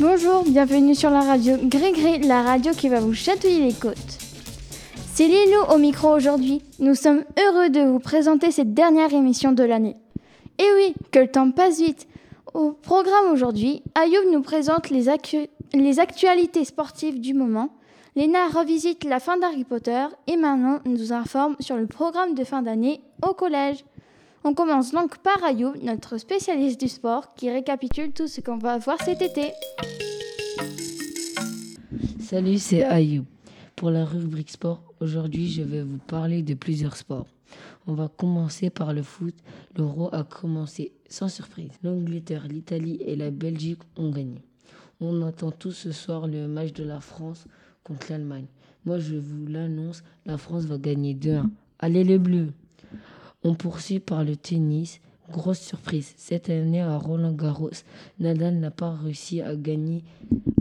Bonjour, bienvenue sur la radio Gré la radio qui va vous chatouiller les côtes. C'est Lilou au micro aujourd'hui. Nous sommes heureux de vous présenter cette dernière émission de l'année. Et oui, que le temps passe vite. Au programme aujourd'hui, Ayoub nous présente les actualités sportives du moment. Léna revisite la fin d'Harry Potter et Manon nous informe sur le programme de fin d'année au collège. On commence donc par Ayoub, notre spécialiste du sport, qui récapitule tout ce qu'on va voir cet été. Salut, c'est Ayoub. Pour la rubrique sport, aujourd'hui je vais vous parler de plusieurs sports. On va commencer par le foot. L'Euro a commencé sans surprise. L'Angleterre, l'Italie et la Belgique ont gagné. On attend tous ce soir le match de la France contre l'Allemagne. Moi je vous l'annonce, la France va gagner 2-1. Allez les Bleus on poursuit par le tennis. Grosse surprise, cette année à Roland Garros, Nadal n'a pas réussi à gagner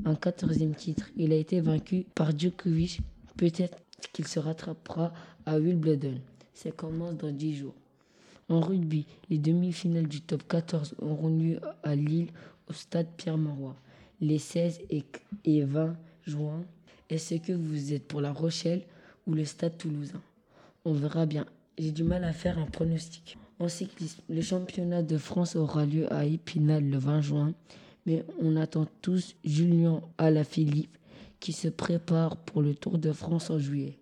un quatorzième titre. Il a été vaincu par Djokovic. Peut-être qu'il se rattrapera à Wimbledon. Ça commence dans dix jours. En rugby, les demi-finales du top 14 auront lieu à Lille au stade Pierre-Mauroy les 16 et 20 juin. Est-ce que vous êtes pour La Rochelle ou le stade toulousain On verra bien j'ai du mal à faire un pronostic. En cyclisme, le championnat de France aura lieu à Épinal le 20 juin, mais on attend tous Julien Alaphilippe qui se prépare pour le Tour de France en juillet.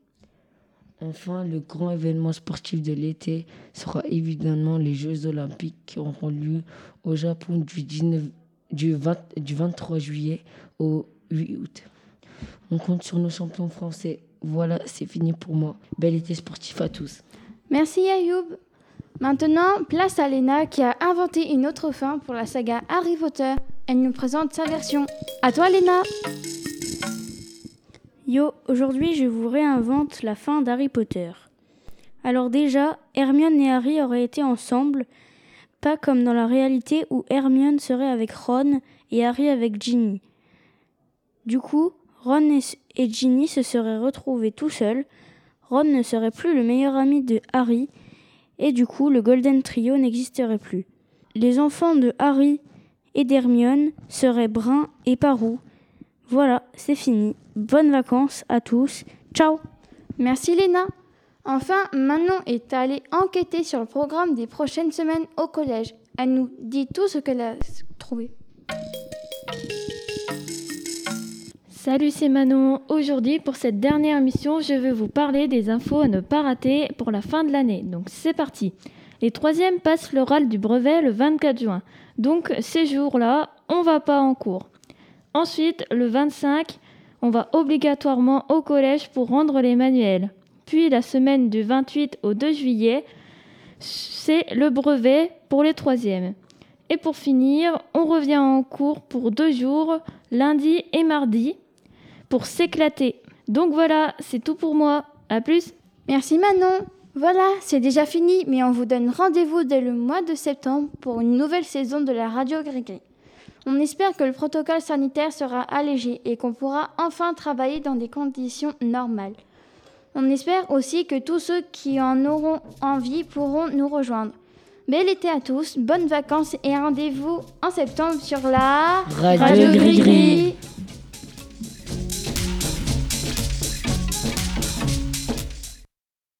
Enfin, le grand événement sportif de l'été sera évidemment les Jeux olympiques qui auront lieu au Japon du, du 23 juillet au 8 août. On compte sur nos champions français. Voilà, c'est fini pour moi. Bel été sportif à tous. Merci Ayoub. Maintenant, place à Lena qui a inventé une autre fin pour la saga Harry Potter. Elle nous présente sa version. À toi Lena Yo, aujourd'hui je vous réinvente la fin d'Harry Potter. Alors déjà, Hermione et Harry auraient été ensemble, pas comme dans la réalité où Hermione serait avec Ron et Harry avec Ginny. Du coup, Ron et Ginny se seraient retrouvés tout seuls, Ron ne serait plus le meilleur ami de Harry, et du coup le Golden Trio n'existerait plus. Les enfants de Harry et d'Hermione seraient Brun et Parou. Voilà, c'est fini. Bonnes vacances à tous. Ciao Merci Léna. Enfin, Manon est allée enquêter sur le programme des prochaines semaines au collège. Elle nous dit tout ce qu'elle a trouvé. Salut, c'est Manon. Aujourd'hui, pour cette dernière émission, je vais vous parler des infos à ne pas rater pour la fin de l'année. Donc, c'est parti. Les troisièmes passent l'oral du brevet le 24 juin. Donc, ces jours-là, on va pas en cours. Ensuite, le 25, on va obligatoirement au collège pour rendre les manuels. Puis, la semaine du 28 au 2 juillet, c'est le brevet pour les troisièmes. Et pour finir, on revient en cours pour deux jours, lundi et mardi pour s'éclater. Donc voilà, c'est tout pour moi. À plus. Merci Manon. Voilà, c'est déjà fini, mais on vous donne rendez-vous dès le mois de septembre pour une nouvelle saison de la radio Grégri. On espère que le protocole sanitaire sera allégé et qu'on pourra enfin travailler dans des conditions normales. On espère aussi que tous ceux qui en auront envie pourront nous rejoindre. Bel été à tous, bonnes vacances et rendez-vous en septembre sur la Radio, radio Gris.